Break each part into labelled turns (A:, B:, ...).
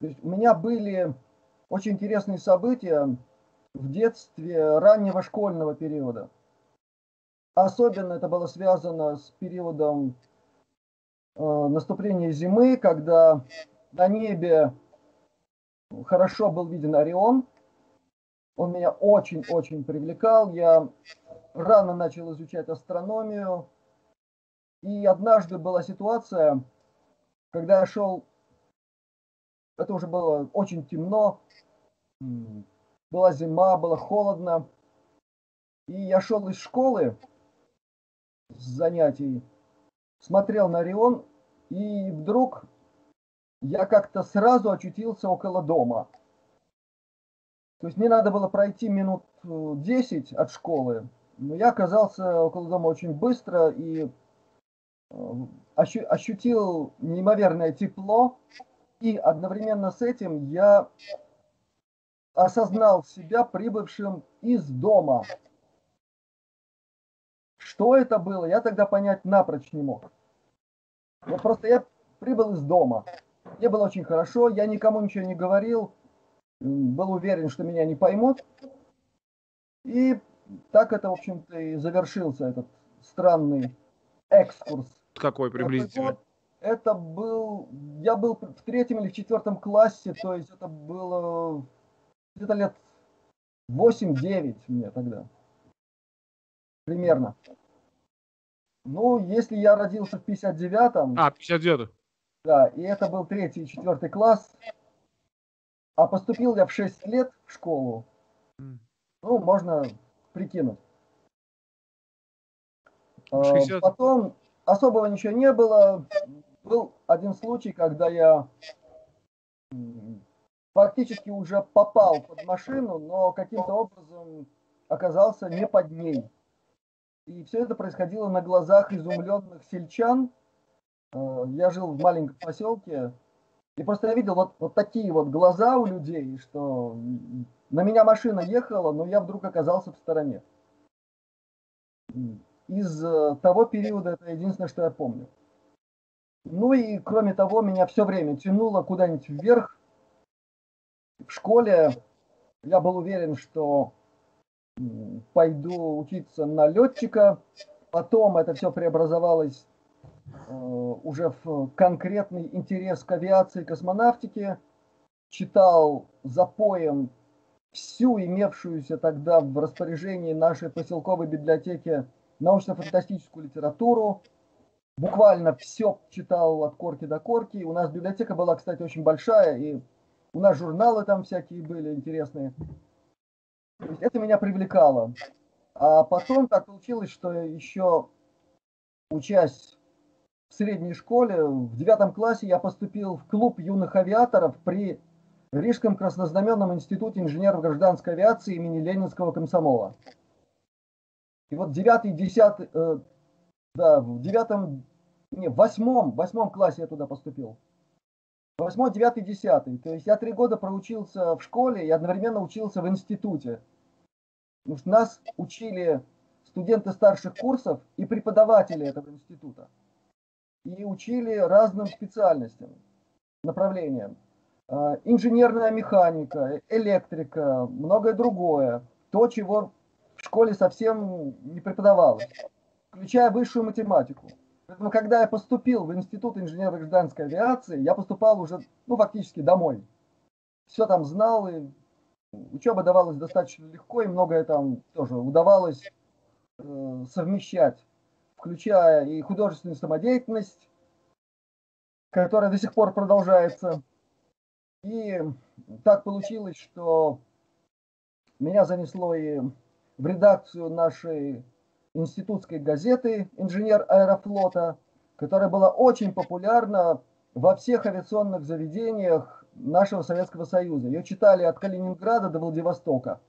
A: То есть у меня были очень интересные события в детстве раннего школьного периода. Особенно это было связано с периодом э, наступления зимы, когда на небе хорошо был виден Орион. Он меня очень-очень привлекал. Я рано начал изучать астрономию. И однажды была ситуация, когда я шел, это уже было очень темно, была зима, было холодно. И я шел из школы с занятий, смотрел на Орион, и вдруг я как-то сразу очутился около дома. То есть мне надо было пройти минут 10 от школы, но я оказался около дома очень быстро и э, ощутил неимоверное тепло, и одновременно с этим я осознал себя прибывшим из дома. Что это было, я тогда понять напрочь не мог. Вот просто я прибыл из дома. Мне было очень хорошо, я никому ничего не говорил, был уверен, что меня не поймут. И так это, в общем-то, и завершился этот странный экскурс.
B: Какой приблизительно?
A: Это был, я был в третьем или в четвертом классе, то есть это было где-то лет 8-9 мне тогда. Примерно. Ну, если я родился в 59-м...
B: А, 59-м.
A: Да, и это был третий и четвертый класс. А поступил я в 6 лет в школу. Ну, можно прикинуть. 60... А, потом особого ничего не было. Был один случай, когда я фактически уже попал под машину, но каким-то образом оказался не под ней. И все это происходило на глазах изумленных сельчан. Э, я жил в маленьком поселке, и просто я видел вот, вот такие вот глаза у людей, что на меня машина ехала, но я вдруг оказался в стороне. Из э, того периода это единственное, что я помню. Ну и кроме того, меня все время тянуло куда-нибудь вверх. В школе я был уверен, что пойду учиться на летчика. Потом это все преобразовалось э, уже в конкретный интерес к авиации и космонавтике. Читал за поем всю имевшуюся тогда в распоряжении нашей поселковой библиотеки научно-фантастическую литературу. Буквально все читал от корки до корки. У нас библиотека была, кстати, очень большая, и у нас журналы там всякие были интересные. То есть это меня привлекало. А потом так получилось, что еще учась в средней школе, в девятом классе я поступил в клуб юных авиаторов при Рижском краснознаменном институте инженеров гражданской авиации имени Ленинского комсомола. И вот девятый, десятый, э, да, в девятом, не, в восьмом, в восьмом классе я туда поступил. Восьмой, девятый, десятый. То есть я три года проучился в школе и одновременно учился в институте. Потому что нас учили студенты старших курсов и преподаватели этого института. И учили разным специальностям, направлениям. А, инженерная механика, электрика, многое другое. То, чего в школе совсем не преподавалось, включая высшую математику. Поэтому, когда я поступил в Институт инженерно-гражданской авиации, я поступал уже, ну, фактически домой. Все там знал, и учеба давалась достаточно легко, и многое там тоже удавалось э, совмещать, включая и художественную самодеятельность, которая до сих пор продолжается. И так получилось, что меня занесло и в редакцию нашей институтской газеты «Инженер аэрофлота», которая была очень популярна во всех авиационных заведениях нашего Советского Союза. Ее читали от Калининграда до Владивостока.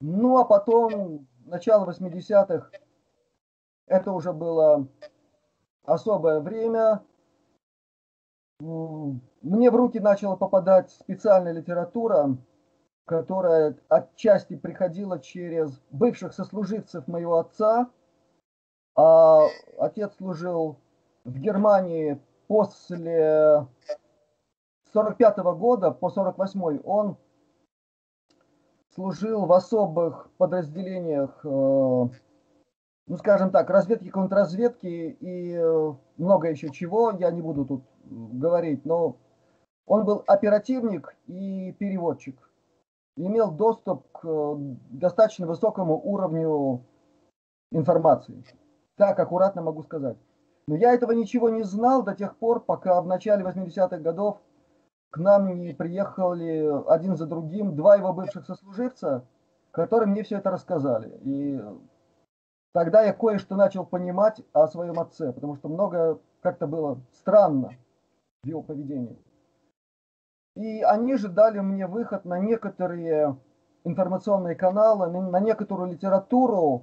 A: Ну а потом, начало 80-х, это уже было особое время. Мне в руки начала попадать специальная литература, которая отчасти приходила через бывших сослуживцев моего отца. А отец служил в Германии после 45 -го года по 48 он служил в особых подразделениях, э, ну скажем так, разведки, контрразведки и э, много еще чего, я не буду тут говорить, но он был оперативник и переводчик. Имел доступ к э, достаточно высокому уровню информации. Так, аккуратно могу сказать. Но я этого ничего не знал до тех пор, пока в начале 80-х годов к нам не приехали один за другим два его бывших сослуживца, которые мне все это рассказали. И тогда я кое-что начал понимать о своем отце, потому что много как-то было странно в его поведении. И они же дали мне выход на некоторые информационные каналы, на некоторую литературу,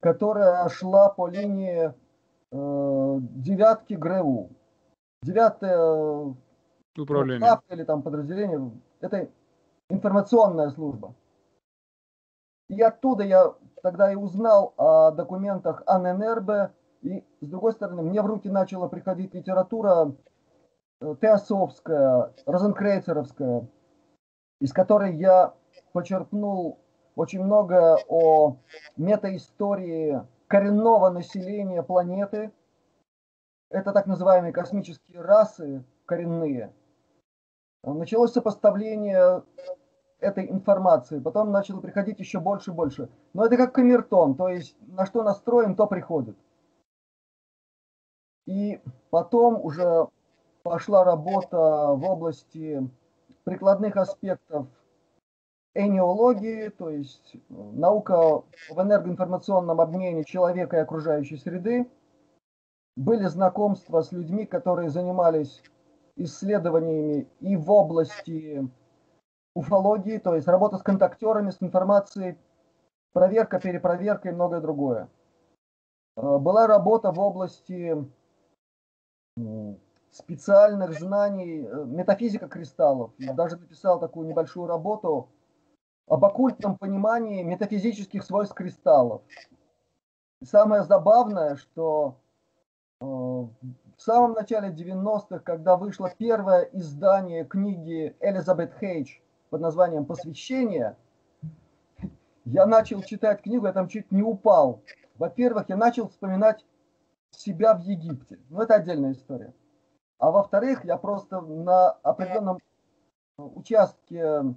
A: которая шла по линии э, девятки ГРУ. Девятое управление ну, или там подразделение, это информационная служба. И оттуда я тогда и узнал о документах АННРБ, и с другой стороны, мне в руки начала приходить литература теософская, розенкрейцеровская, из которой я почерпнул очень много о метаистории коренного населения планеты. Это так называемые космические расы коренные. Началось сопоставление этой информации, потом начало приходить еще больше и больше. Но это как камертон, то есть на что настроен, то приходит. И потом уже пошла работа в области прикладных аспектов энеологии, то есть наука в энергоинформационном обмене человека и окружающей среды. Были знакомства с людьми, которые занимались исследованиями и в области уфологии, то есть работа с контактерами, с информацией, проверка, перепроверка и многое другое. Э, была работа в области специальных знаний, э, метафизика кристаллов. Я даже написал такую небольшую работу об оккультном понимании метафизических свойств кристаллов. И самое забавное, что э, в самом начале 90-х, когда вышло первое издание книги Элизабет Хейдж под названием «Посвящение», я начал читать книгу, я там чуть не упал. Во-первых, я начал вспоминать себя в Египте. Ну, это отдельная история. А во-вторых, я просто на определенном участке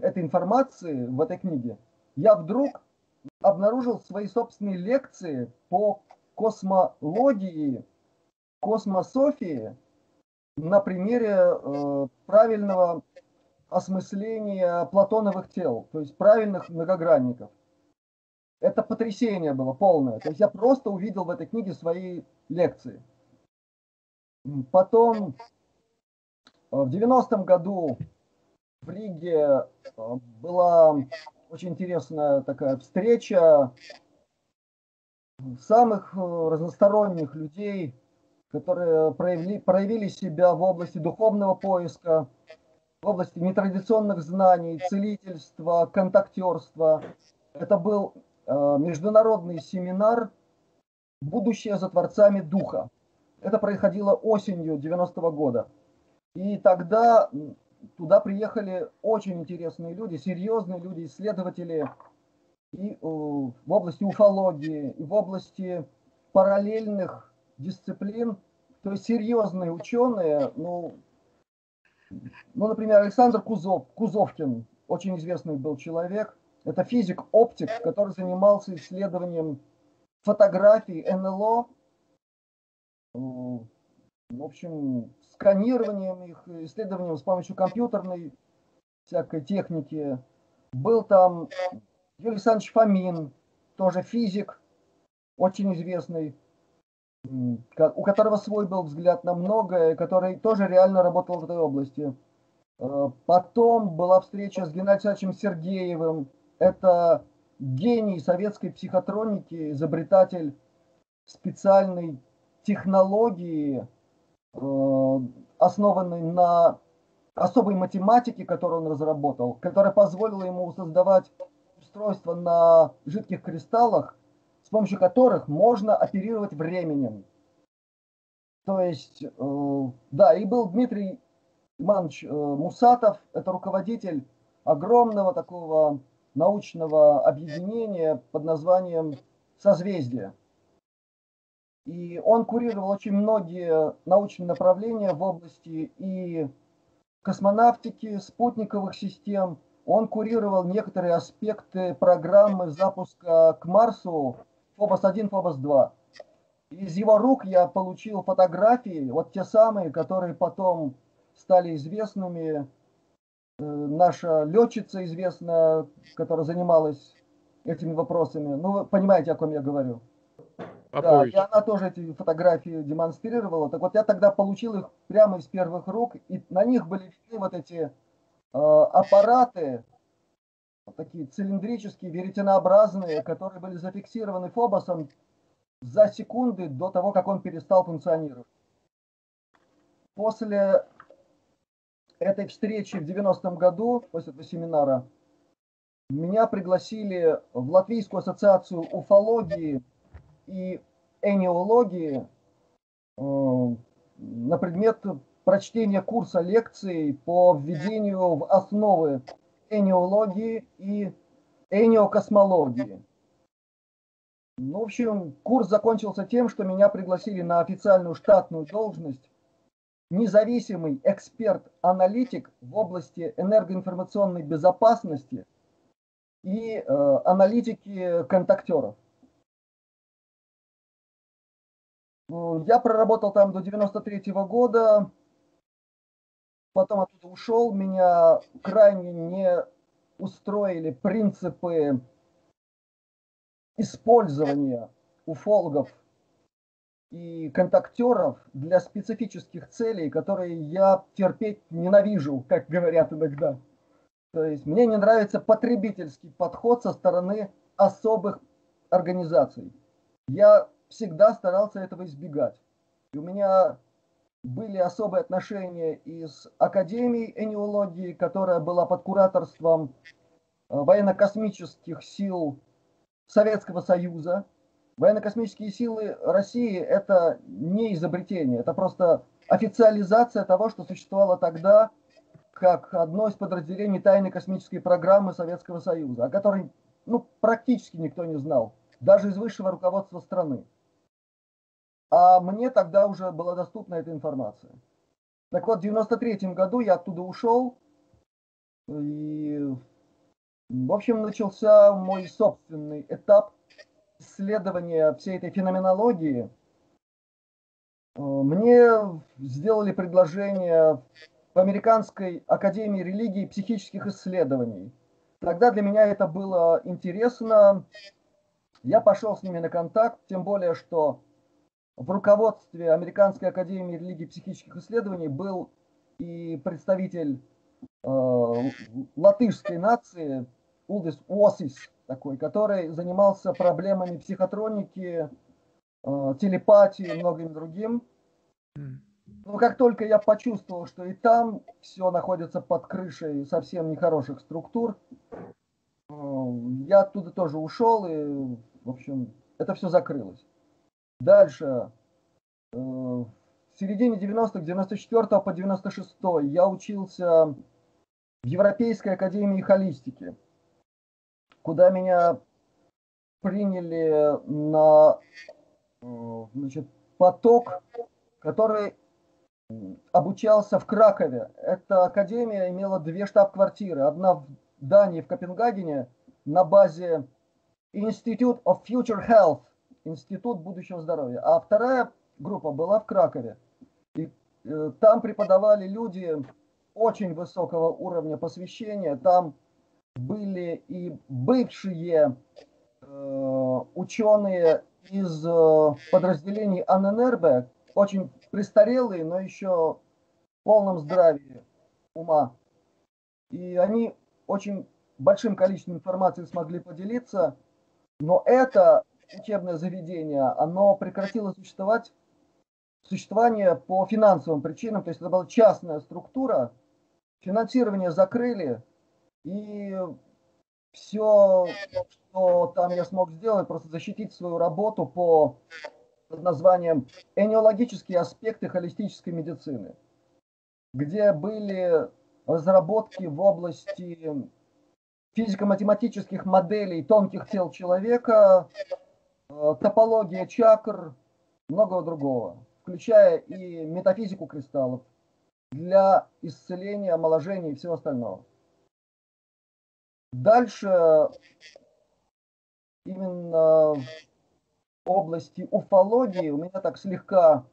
A: этой информации в этой книге, я вдруг обнаружил свои собственные лекции по космологии космософии на примере э, правильного осмысления платоновых тел, то есть правильных многогранников. Это потрясение было полное. То есть я просто увидел в этой книге свои лекции. Потом э, в 90-м году в Риге э, была очень интересная такая встреча самых э, разносторонних людей, которые проявили, проявили себя в области духовного поиска, в области нетрадиционных знаний, целительства, контактерства. Это был международный семинар «Будущее за Творцами Духа». Это происходило осенью 90-го года. И тогда туда приехали очень интересные люди, серьезные люди, исследователи и э, в области уфологии, и в области параллельных дисциплин, то есть серьезные ученые, ну, ну, например, Александр Кузов, Кузовкин, очень известный был человек, это физик-оптик, который занимался исследованием фотографий НЛО, в общем, сканированием их, исследованием с помощью компьютерной всякой техники. Был там Юрий Александрович Фомин, тоже физик, очень известный у которого свой был взгляд на многое, который тоже реально работал в этой области. Э, потом была встреча с Геннадием Александровичем Сергеевым. Это гений советской психотроники, изобретатель специальной технологии, э, основанной на особой математике, которую он разработал, которая позволила ему создавать устройства на жидких кристаллах, с помощью которых можно оперировать временем. То есть, э, да, и был Дмитрий Иманович э, Мусатов, это руководитель огромного такого научного объединения под названием «Созвездие». И он курировал очень многие научные направления в области и космонавтики, спутниковых систем. Он курировал некоторые аспекты программы запуска к Марсу Фобос-1, Фобос-2. Из его рук я получил фотографии, вот те самые, которые потом стали известными. Э, наша летчица известная, которая занималась этими вопросами. Ну, вы понимаете, о ком я говорю. Да, и она тоже эти фотографии демонстрировала. Так вот, я тогда получил их прямо из первых рук, и на них были видны вот эти э, аппараты, вот такие цилиндрические, веретенообразные, которые были зафиксированы Фобосом за секунды до того, как он перестал функционировать. После этой встречи в 90-м году, после этого семинара, меня пригласили в Латвийскую ассоциацию уфологии и энеологии э, на предмет прочтения курса лекций по введению в основы энеологии и энеокосмологии. Ну, в общем, курс закончился тем, что меня пригласили на официальную штатную должность независимый эксперт-аналитик в области энергоинформационной безопасности и э, аналитики контактеров. Я проработал там до 93 -го года, потом оттуда ушел. Меня крайне не устроили принципы использования уфологов и контактеров для специфических целей, которые я терпеть ненавижу, как говорят иногда. То есть мне не нравится потребительский подход со стороны особых организаций. Я всегда старался этого избегать. И у меня были особые отношения и с Академией энеологии, которая была под кураторством э, военно-космических сил Советского Союза. Военно-космические силы России – это не изобретение, это просто официализация того, что существовало тогда, как одно из подразделений тайной космической программы Советского Союза, о которой ну, практически никто не знал, даже из высшего руководства страны. А мне тогда уже была доступна эта информация. Так вот, в 93 году я оттуда ушел, и, в общем, начался мой собственный этап исследования всей этой феноменологии. Мне сделали предложение в Американской академии религии и психических исследований. Тогда для меня это было интересно. Я пошел с ними на контакт, тем более, что в руководстве Американской академии религии и психических исследований был и представитель э, латышской нации Улдис Уосис, такой, который занимался проблемами психотроники, э, телепатии и многим другим. Но как только я почувствовал, что и там все находится под крышей совсем нехороших структур, э, я оттуда тоже ушел, и, в общем, это все закрылось. Дальше. Э, в середине 90-х, 94 по 96 я учился в Европейской академии холистики, куда меня приняли на э, значит, поток, который обучался в Кракове. Эта академия имела две штаб-квартиры. Одна в Дании, в Копенгагене, на базе Institute of Future Health, Институт будущего здоровья. А вторая группа была в Кракове. И э, там преподавали люди очень высокого уровня посвящения. Там были и бывшие э, ученые из э, подразделений АННРБ, очень престарелые, но еще в полном здравии ума. И они очень большим количеством информации смогли поделиться, но это учебное заведение, оно прекратило существовать, существование по финансовым причинам, то есть это была частная структура, финансирование закрыли, и все, что там я смог сделать, просто защитить свою работу по под названием «Энеологические аспекты холистической медицины». где были разработки в области физико-математических моделей тонких тел человека, топология чакр, многого другого, включая и метафизику кристаллов для исцеления, омоложения и всего остального. Дальше именно в области уфологии у меня так слегка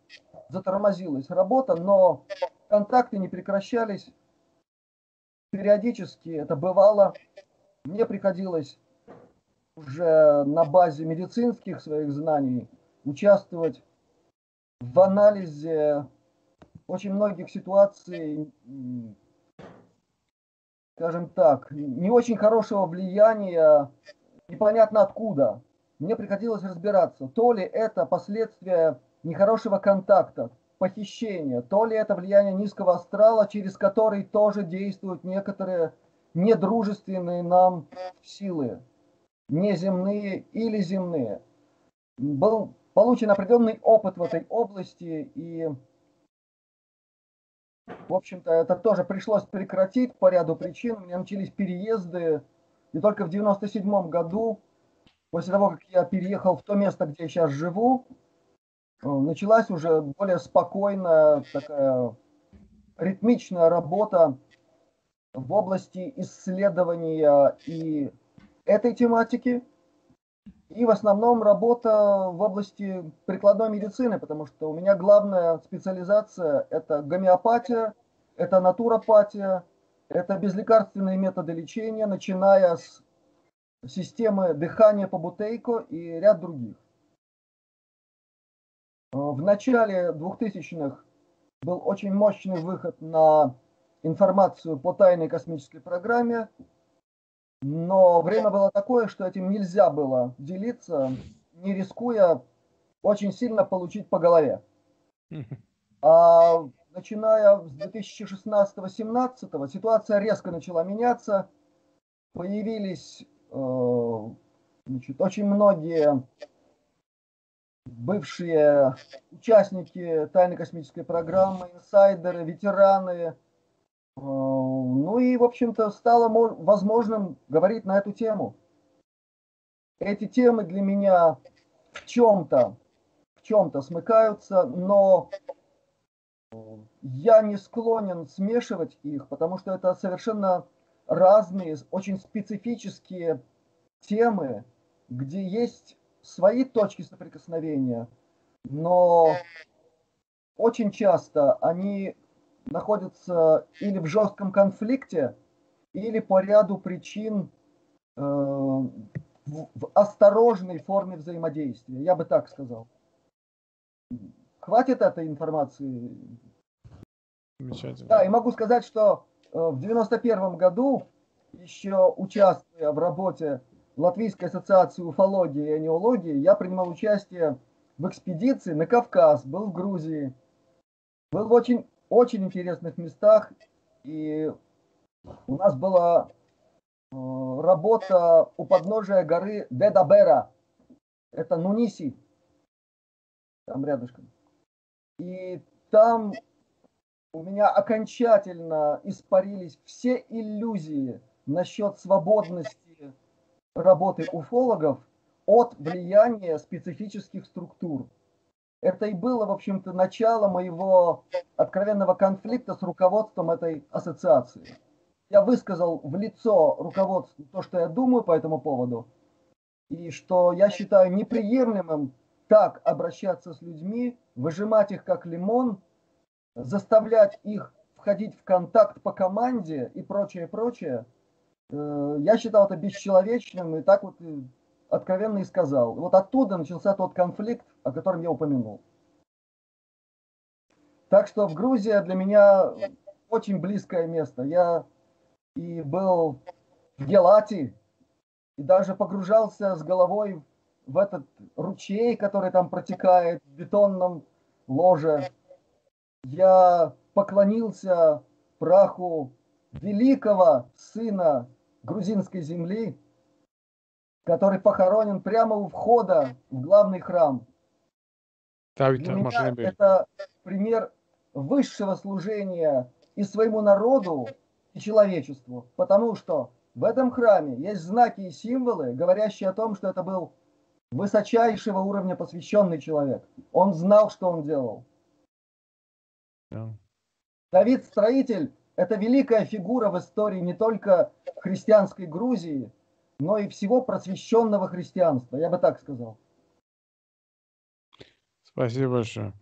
A: затормозилась работа, но контакты не прекращались. Периодически это бывало. Мне приходилось уже на базе медицинских своих знаний участвовать в анализе очень многих ситуаций, скажем так, не очень хорошего влияния, непонятно откуда. Мне приходилось разбираться, то ли это последствия нехорошего контакта, похищения, то ли это влияние низкого астрала, через который тоже действуют некоторые недружественные нам силы, неземные или земные. Был получен определенный опыт в этой области, и, в общем-то, это тоже пришлось прекратить по ряду причин. У меня начались переезды, и только в 97 году, после того, как я переехал в то место, где я сейчас живу, э, началась уже более спокойная, такая ритмичная работа в области исследования и этой тематики, и в основном работа в области прикладной медицины, потому что у меня главная специализация – это гомеопатия, это натуропатия, это безлекарственные методы лечения, начиная с системы дыхания по бутейко и ряд других. В начале 2000-х был очень мощный выход на информацию по тайной космической программе – но время было такое, что этим нельзя было делиться, не рискуя очень сильно получить по голове. А начиная с 2016-2017 ситуация резко начала меняться. Появились э, значит, очень многие бывшие участники тайной космической программы, инсайдеры, ветераны, ну и, в общем-то, стало возможным говорить на эту тему. Эти темы для меня в чем-то, в чем-то смыкаются, но я не склонен смешивать их, потому что это совершенно разные, очень специфические темы, где есть свои точки соприкосновения, но очень часто они находятся или в жестком конфликте, или по ряду причин э, в, в осторожной форме взаимодействия. Я бы так сказал. Хватит этой информации? Замечательно. Да, и могу сказать, что э, в 91 году, еще участвуя в работе Латвийской ассоциации уфологии и анеологии, я принимал участие в экспедиции на Кавказ, был в Грузии. Был в очень очень интересных местах. И у нас была э, работа у подножия горы Дедабера. Это Нуниси. Там рядышком. И там у меня окончательно испарились все иллюзии насчет свободности работы уфологов от влияния специфических структур. Это и было, в общем-то, начало моего откровенного конфликта с руководством этой ассоциации. Я высказал в лицо руководству то, что я думаю по этому поводу, и что я считаю неприемлемым так обращаться с людьми, выжимать их как лимон, заставлять их входить в контакт по команде и прочее, прочее. Э, я считал это бесчеловечным и так вот откровенно и сказал. Вот оттуда начался тот конфликт, о котором я упомянул. Так что в Грузии для меня очень близкое место. Я и был в Гелате, и даже погружался с головой в этот ручей, который там протекает в бетонном ложе. Я поклонился праху великого сына грузинской земли, который похоронен прямо у входа в главный храм. Для меня это пример высшего служения и своему народу, и человечеству. Потому что в этом храме есть знаки и символы, говорящие о том, что это был высочайшего уровня посвященный человек. Он знал, что он делал. Yeah. Давид Строитель – это великая фигура в истории не только христианской Грузии, но и всего просвещенного христианства, я бы так сказал.
B: Спасибо большое.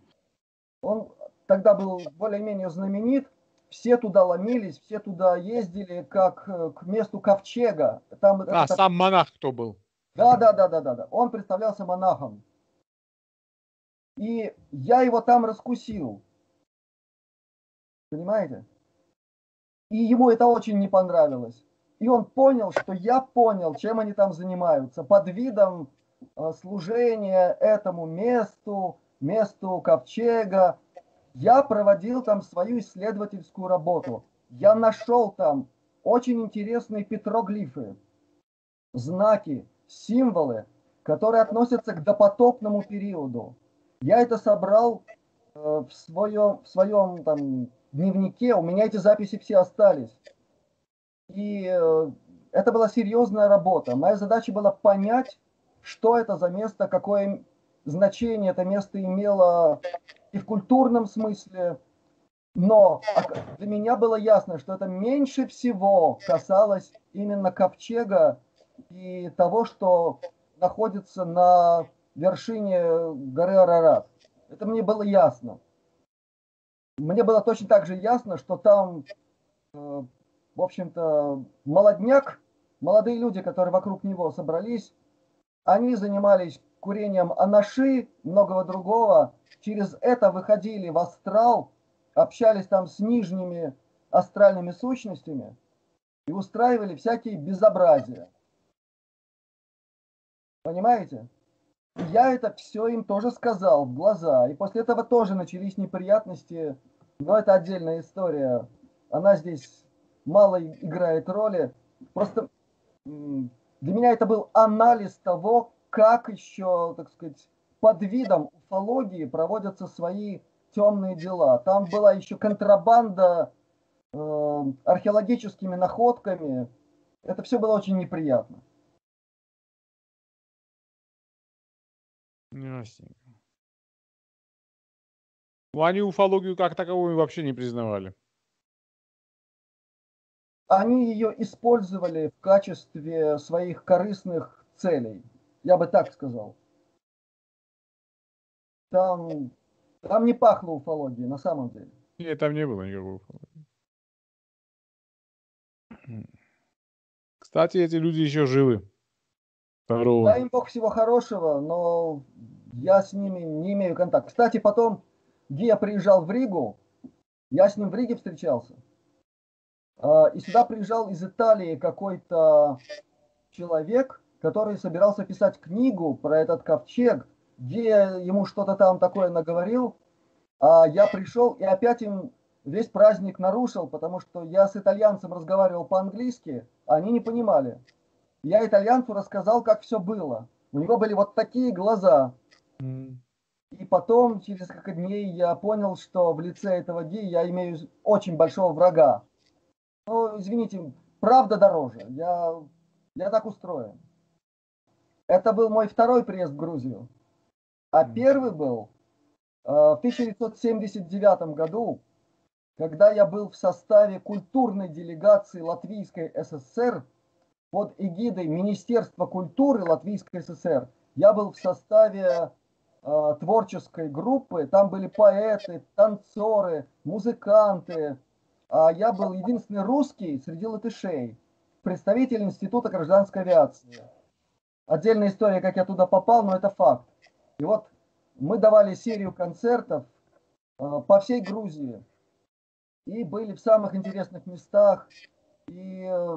A: Он тогда был более-менее знаменит, все туда ломились, все туда ездили как э, к месту ковчега.
B: Там, а, это, сам монах кто был?
A: Да, да, да, да, да, да. Он представлялся монахом. И я его там раскусил. Понимаете? И ему это очень не понравилось. И он понял, что я понял, чем они там занимаются. Под видом э, служения этому месту, месту ковчега, я проводил там свою исследовательскую работу. Я нашел там очень интересные петроглифы, знаки, символы, которые относятся к допотопному периоду. Я это собрал э, в своем, в своем там, дневнике, у меня эти записи все остались. И э, это была серьезная работа. Моя задача была понять, что это за место, какое значение это место имело и в культурном смысле. Но для меня было ясно, что это меньше всего касалось именно ковчега и того, что находится на вершине горы Арарат. Это мне было ясно. Мне было точно так же ясно, что там, э, в общем-то, молодняк, молодые люди, которые вокруг него собрались, они занимались курением анаши, многого другого. Через это выходили в астрал, общались там с нижними астральными сущностями и устраивали всякие безобразия. Понимаете? Я это все им тоже сказал в глаза. И после этого тоже начались неприятности. Но это отдельная история. Она здесь мало играет роли. Просто для меня это был анализ того, как еще, так сказать, под видом уфологии проводятся свои темные дела. Там была еще контрабанда э, археологическими находками. Это все было очень неприятно.
B: Ясненько. Ну, они уфологию как таковую вообще не признавали.
A: Они ее использовали в качестве своих корыстных целей. Я бы так сказал. Там, там не пахло уфологией, на самом деле.
B: Нет, там не было никакой уфологии. Кстати, эти люди еще живы.
A: Здорово. Дай им Бог всего хорошего, но я с ними не имею контакта. Кстати, потом, где я приезжал в Ригу, я с ним в Риге встречался. А, и сюда приезжал из Италии какой-то человек, который собирался писать книгу про этот ковчег, где ему что-то там такое наговорил. А я пришел и опять им весь праздник нарушил, потому что я с итальянцем разговаривал по-английски, а они не понимали. Я итальянцу рассказал, как все было. У него были вот такие глаза. И потом, через несколько дней, я понял, что в лице этого Ди я имею очень большого врага. Ну, извините, правда дороже. Я, я так устроен. Это был мой второй приезд в Грузию. А первый был э, в 1979 году, когда я был в составе культурной делегации Латвийской ССР под эгидой Министерства культуры Латвийской ССР. Я был в составе э, творческой группы, там были поэты, танцоры, музыканты. А я был единственный русский среди латышей, представитель Института гражданской авиации. Отдельная история, как я туда попал, но это факт. И вот мы давали серию концертов э, по всей Грузии. И были в самых интересных местах. И э,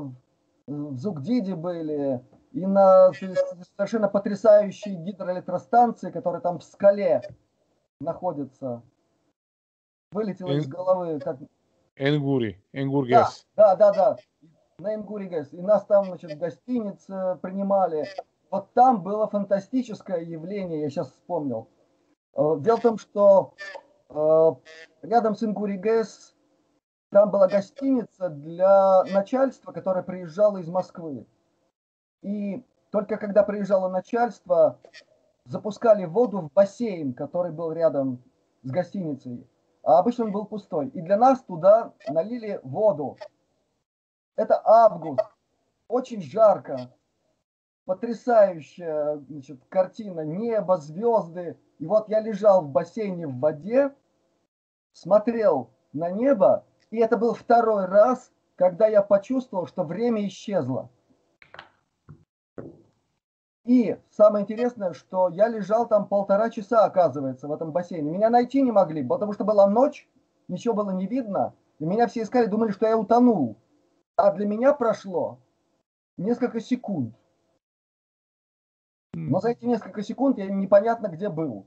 A: в Зугдиде были, и на совершенно потрясающей гидроэлектростанции, которая там в скале находится. Вылетело из головы. Как...
B: Энгури, Энгургес.
A: Да, да, да, да. На Энгуригес. И нас там, значит, в гостинице принимали. Вот там было фантастическое явление, я сейчас вспомнил. Э, дело в том, что э, рядом с Ингуригес Там была гостиница для начальства, которое приезжало из Москвы. И только когда приезжало начальство, запускали воду в бассейн, который был рядом с гостиницей. А обычно он был пустой. И для нас туда налили воду. Это август. Очень жарко. Потрясающая значит, картина. Небо, звезды. И вот я лежал в бассейне в воде, смотрел на небо, и это был второй раз, когда я почувствовал, что время исчезло. И самое интересное, что я лежал там полтора часа, оказывается, в этом бассейне. Меня найти не могли, потому что была ночь, ничего было не видно. И меня все искали, думали, что я утонул. А для меня прошло несколько секунд. Но за эти несколько секунд я непонятно где был.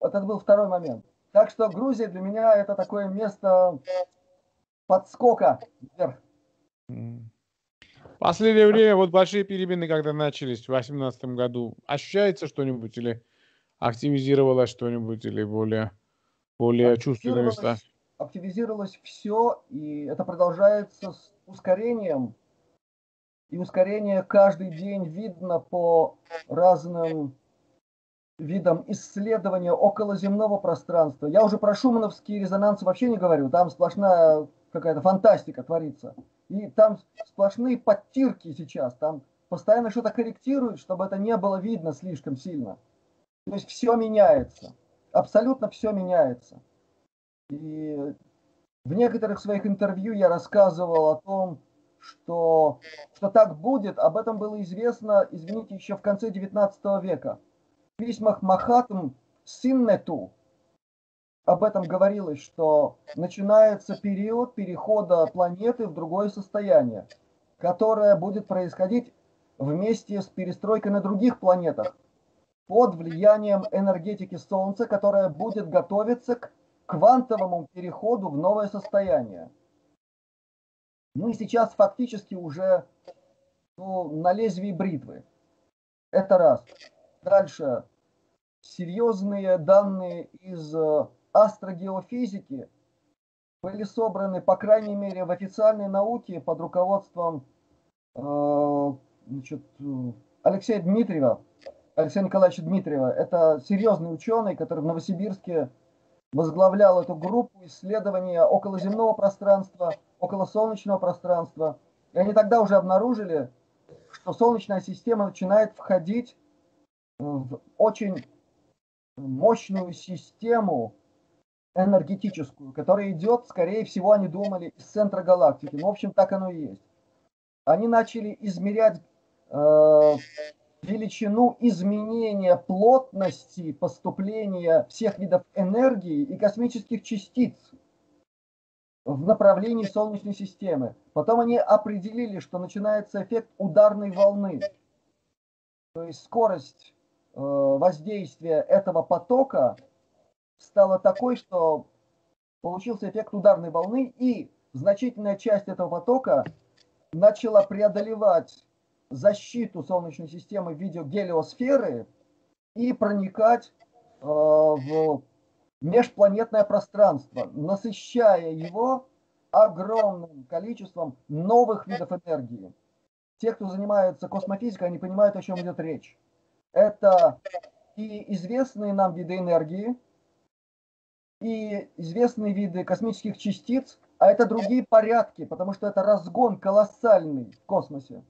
A: Вот это был второй момент. Так что Грузия для меня это такое место подскока вверх.
B: Последнее время вот большие перемены, когда начались в 2018 году, ощущается что-нибудь или активизировалось что-нибудь или более, более чувственные места?
A: Активизировалось все, и это продолжается с ускорением. И ускорение каждый день видно по разным видам исследования околоземного пространства. Я уже про шумановский резонанс вообще не говорю, там сплошная какая-то фантастика творится. И там сплошные подтирки сейчас, там постоянно что-то корректируют, чтобы это не было видно слишком сильно. То есть все меняется, абсолютно все меняется. И в некоторых своих интервью я рассказывал о том, что, что так будет, об этом было известно, извините, еще в конце 19 века. В письмах Махатм Синнету об этом говорилось, что начинается период перехода планеты в другое состояние, которое будет происходить вместе с перестройкой на других планетах под влиянием энергетики Солнца, которая будет готовиться к квантовому переходу в новое состояние. Мы сейчас фактически уже ну, на лезвии бритвы. Это раз. Дальше. Серьезные данные из э, астрогеофизики были собраны, по крайней мере, в официальной науке под руководством э, значит, Алексея Дмитриева, Алексея Николаевича Дмитриева. Это серьезный ученый, который в Новосибирске возглавлял эту группу исследования околоземного пространства, околосолнечного пространства. И они тогда уже обнаружили, что Солнечная система начинает входить в очень мощную систему энергетическую, которая идет, скорее всего, они думали, из центра галактики. Ну, в общем, так оно и есть. Они начали измерять э, величину изменения плотности поступления всех видов энергии и космических частиц в направлении Солнечной системы. Потом они определили, что начинается эффект ударной волны. То есть скорость э, воздействия этого потока стала такой, что получился эффект ударной волны, и значительная часть этого потока начала преодолевать защиту Солнечной системы в виде гелиосферы и проникать э, в межпланетное пространство, насыщая его огромным количеством новых видов энергии. Те, кто занимается космофизикой, они понимают, о чем идет речь. Это и известные нам виды энергии, и известные виды космических частиц, а это другие порядки, потому что это разгон колоссальный в космосе.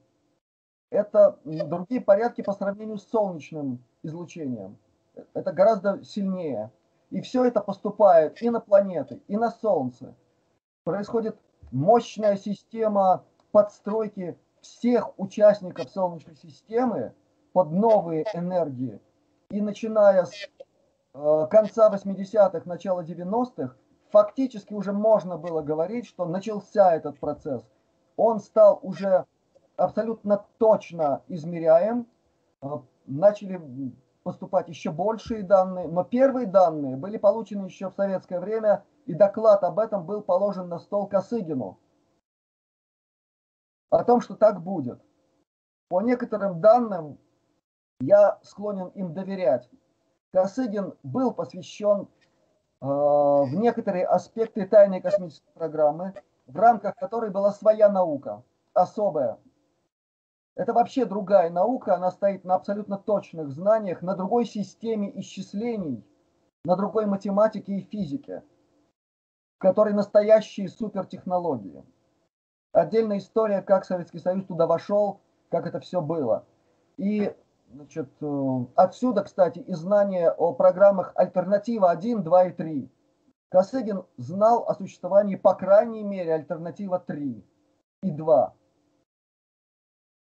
A: Это другие порядки по сравнению с солнечным излучением. Это гораздо сильнее. И все это поступает и на планеты, и на Солнце. Происходит мощная система подстройки всех участников Солнечной системы под новые энергии. И начиная с Э, конца 80-х, начала 90-х, фактически уже можно было говорить, что начался этот процесс. Он стал уже абсолютно точно измеряем, э, начали поступать еще большие данные, но первые данные были получены еще в советское время, и доклад об этом был положен на стол Косыгину. О том, что так будет. По некоторым данным, я склонен им доверять. Косыгин был посвящен в некоторые аспекты тайной космической программы, в рамках которой была своя наука, особая. Это вообще другая наука, она стоит на абсолютно точных знаниях, на другой системе исчислений, на другой математике и физике, в которой настоящие супертехнологии. Отдельная история, как Советский Союз туда вошел, как это все было. И значит, э, отсюда, кстати, и знание о программах «Альтернатива 1», 2 и 3. Косыгин знал о существовании, по крайней мере, «Альтернатива 3» и 2.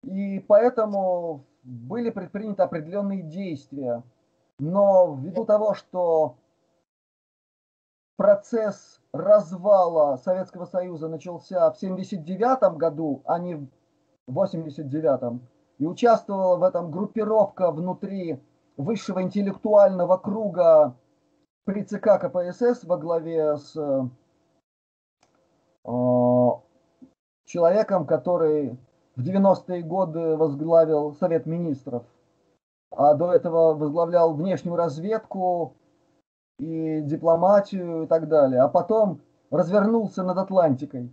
A: И поэтому были предприняты определенные действия. Но ввиду того, что процесс развала Советского Союза начался в 1979 году, а не в 1989, и участвовала в этом группировка внутри высшего интеллектуального круга при ЦК КПСС во главе с э, человеком, который в 90-е годы возглавил Совет Министров, а до этого возглавлял внешнюю разведку и дипломатию и так далее, а потом развернулся над Атлантикой.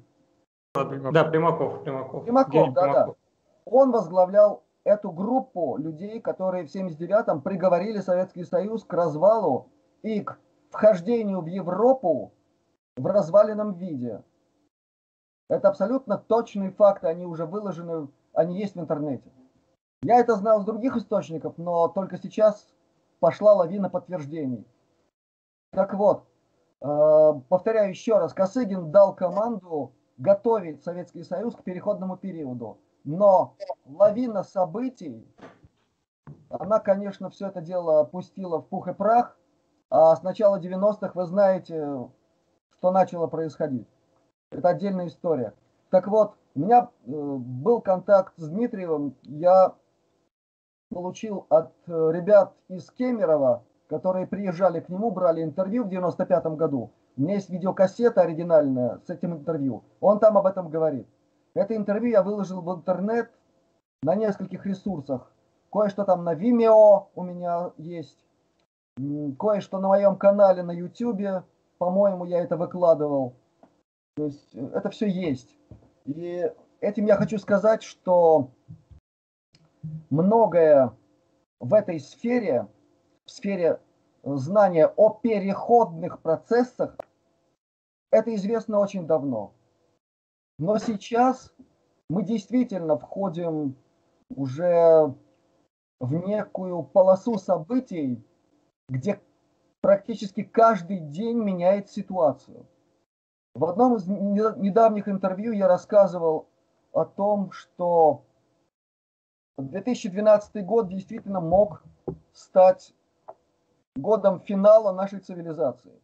C: Да, Примаков. Примаков,
A: Примаков да, Примаков. да. Он возглавлял эту группу людей, которые в 79-м приговорили Советский Союз к развалу и к вхождению в Европу в разваленном виде. Это абсолютно точные факты, они уже выложены, они есть в интернете. Я это знал с других источников, но только сейчас пошла лавина подтверждений. Так вот, э, повторяю еще раз, Косыгин дал команду готовить Советский Союз к переходному периоду. Но лавина событий, она, конечно, все это дело опустила в пух и прах. А с начала 90-х вы знаете, что начало происходить. Это отдельная история. Так вот, у меня э, был контакт с Дмитриевым. Я получил от э, ребят из Кемерово, которые приезжали к нему, брали интервью в 95 году. У меня есть видеокассета оригинальная с этим интервью. Он там об этом говорит. Это интервью я выложил в интернет на нескольких ресурсах. Кое-что там на Vimeo у меня есть. Кое-что на моем канале на YouTube. По-моему, я это выкладывал. То есть э, это все есть. И этим я хочу сказать, что многое в этой сфере, в сфере знания о переходных процессах, это известно очень давно. Но сейчас мы действительно входим уже в некую полосу событий, где практически каждый день меняет ситуацию. В одном из недавних интервью я рассказывал о том, что 2012 год действительно мог стать годом финала нашей цивилизации.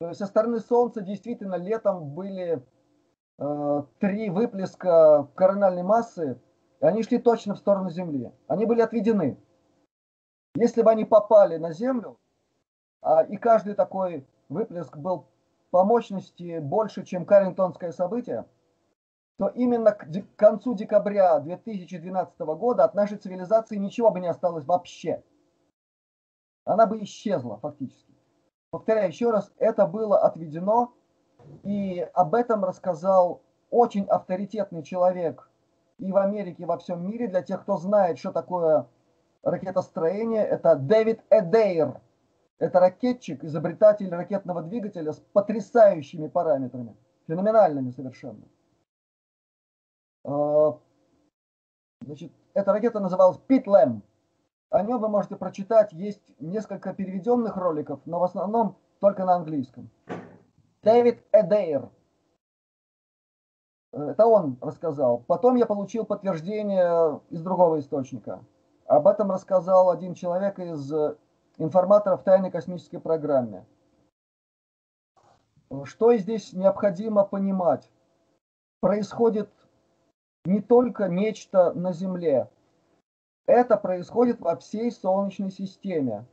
A: То есть со стороны Солнца действительно летом были э, три выплеска корональной массы, и они шли точно в сторону Земли. Они были отведены. Если бы они попали на Землю, а, и каждый такой выплеск был по мощности больше, чем Карингтонское событие, то именно к концу декабря 2012 года от нашей цивилизации ничего бы не осталось вообще. Она бы исчезла фактически. Повторяю еще раз, это было отведено, и об этом рассказал очень авторитетный человек и в Америке, и во всем мире. Для тех, кто знает, что такое ракетостроение, это Дэвид Эдейр. Это ракетчик, изобретатель ракетного двигателя с потрясающими параметрами, феноменальными совершенно. А, значит, эта ракета называлась Питлэм. О нем вы можете прочитать, есть несколько переведенных роликов, но в основном только на английском. Дэвид Эдейр. Это он рассказал. Потом я получил подтверждение из другого источника. Об этом рассказал один человек из информаторов тайной космической программе. Что здесь необходимо понимать? Происходит не только нечто на Земле. Это происходит во всей Солнечной системе.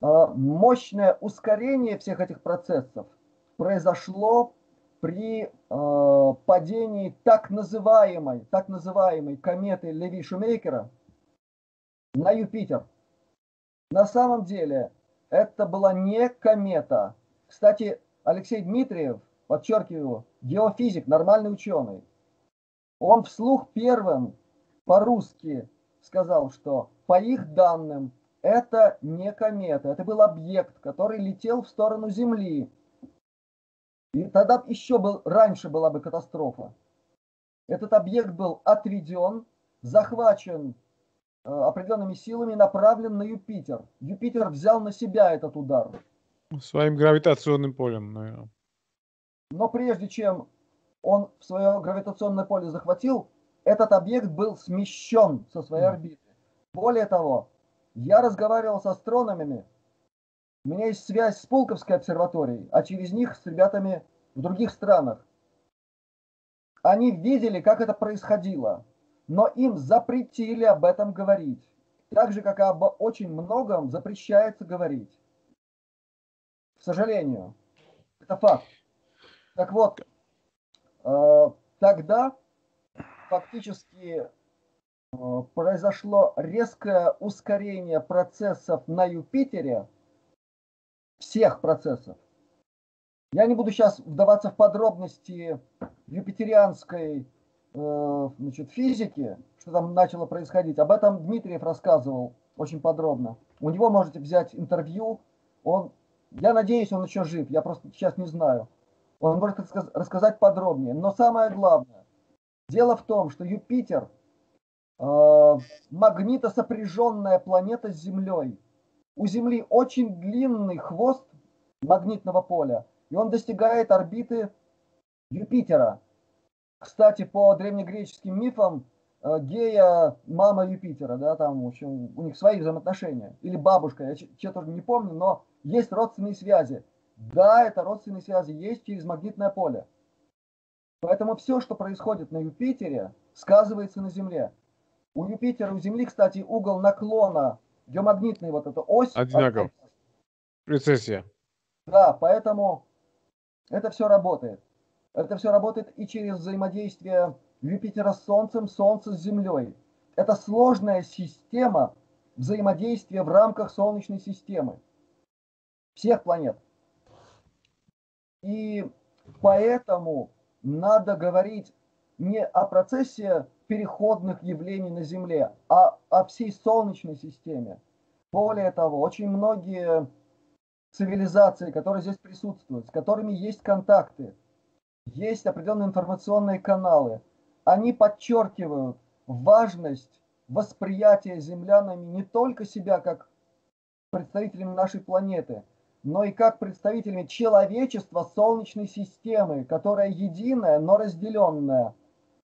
A: А, мощное ускорение всех этих процессов произошло при э, падении так называемой, так называемой кометы Леви Шумейкера на Юпитер. На самом деле, это была не комета. Кстати, Алексей Дмитриев, подчеркиваю, геофизик, нормальный ученый, он вслух первым по-русски сказал, что по их данным это не комета, это был объект, который летел в сторону Земли. И тогда еще был, раньше была бы катастрофа. Этот объект был отведен, захвачен определенными силами, направлен на Юпитер. Юпитер взял на себя этот удар.
B: Своим гравитационным полем, наверное.
A: Но прежде чем он в свое гравитационное поле захватил, этот объект был смещен со своей орбиты. Более того, я разговаривал с астрономами, у меня есть связь с Пулковской обсерваторией, а через них с ребятами в других странах. Они видели, как это происходило, но им запретили об этом говорить. Так же, как и об очень многом запрещается говорить. К сожалению. Это факт. Так вот, э, тогда фактически э, произошло резкое ускорение процессов на Юпитере, всех процессов. Я не буду сейчас вдаваться в подробности юпитерианской значит, физики, что там начало происходить. Об этом Дмитриев рассказывал очень подробно. У него можете взять интервью. Он, я надеюсь, он еще жив. Я просто сейчас не знаю. Он может рассказать подробнее. Но самое главное, дело в том, что Юпитер э, магнитосопряженная планета с Землей. У Земли очень длинный хвост магнитного поля, и он достигает орбиты Юпитера. Кстати, по древнегреческим мифам, э, Гея мама Юпитера, да, там, в общем, у них свои взаимоотношения. Или бабушка, я что-то не помню, но есть родственные связи. Да, это родственные связи есть через магнитное поле. Поэтому все, что происходит на Юпитере, сказывается на Земле. У Юпитера, у Земли, кстати, угол наклона геомагнитный вот эта ось.
B: Одинаков. Прецессия.
A: Да, поэтому это все работает. Это все работает и через взаимодействие Юпитера с Солнцем, Солнца с Землей. Это сложная система взаимодействия в рамках Солнечной системы. Всех планет. И поэтому надо говорить не о процессе переходных явлений на Земле, а о всей Солнечной системе. Более того, очень многие цивилизации, которые здесь присутствуют, с которыми есть контакты, есть определенные информационные каналы, они подчеркивают важность восприятия землянами не только себя как представителями нашей планеты, но и как представителями человечества Солнечной системы, которая единая, но разделенная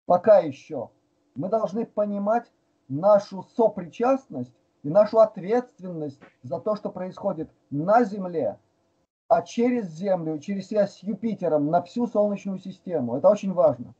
A: пока еще. Мы должны понимать нашу сопричастность и нашу ответственность за то, что происходит на Земле, а через Землю, через связь с Юпитером на всю Солнечную систему. Это очень важно.